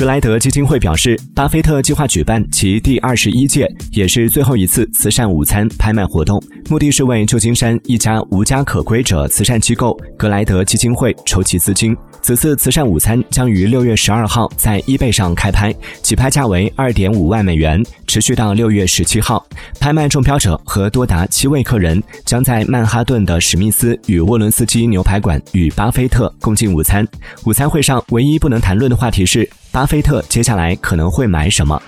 格莱德基金会表示，巴菲特计划举办其第二十一届，也是最后一次慈善午餐拍卖活动，目的是为旧金山一家无家可归者慈善机构格莱德基金会筹集资金。此次慈善午餐将于六月十二号在 eBay 上开拍，起拍价为二点五万美元，持续到六月十七号。拍卖中标者和多达七位客人将在曼哈顿的史密斯与沃伦斯基牛排馆与巴菲特共进午餐。午餐会上唯一不能谈论的话题是，巴菲特接下来可能会买什么。